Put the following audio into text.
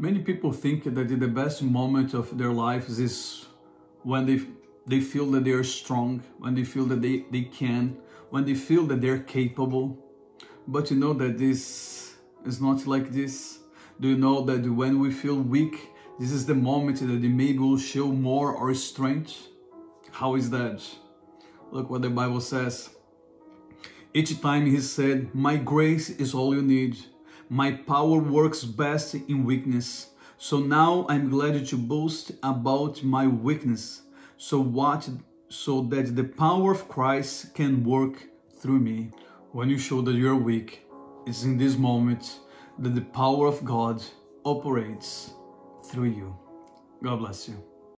Many people think that the best moment of their lives is when they they feel that they are strong, when they feel that they, they can, when they feel that they're capable. But you know that this is not like this. Do you know that when we feel weak, this is the moment that maybe will show more our strength? How is that? Look what the Bible says. Each time he said, My grace is all you need. My power works best in weakness. So now I'm glad to boast about my weakness. So what so that the power of Christ can work through me. When you show that you're weak, it's in this moment that the power of God operates through you. God bless you.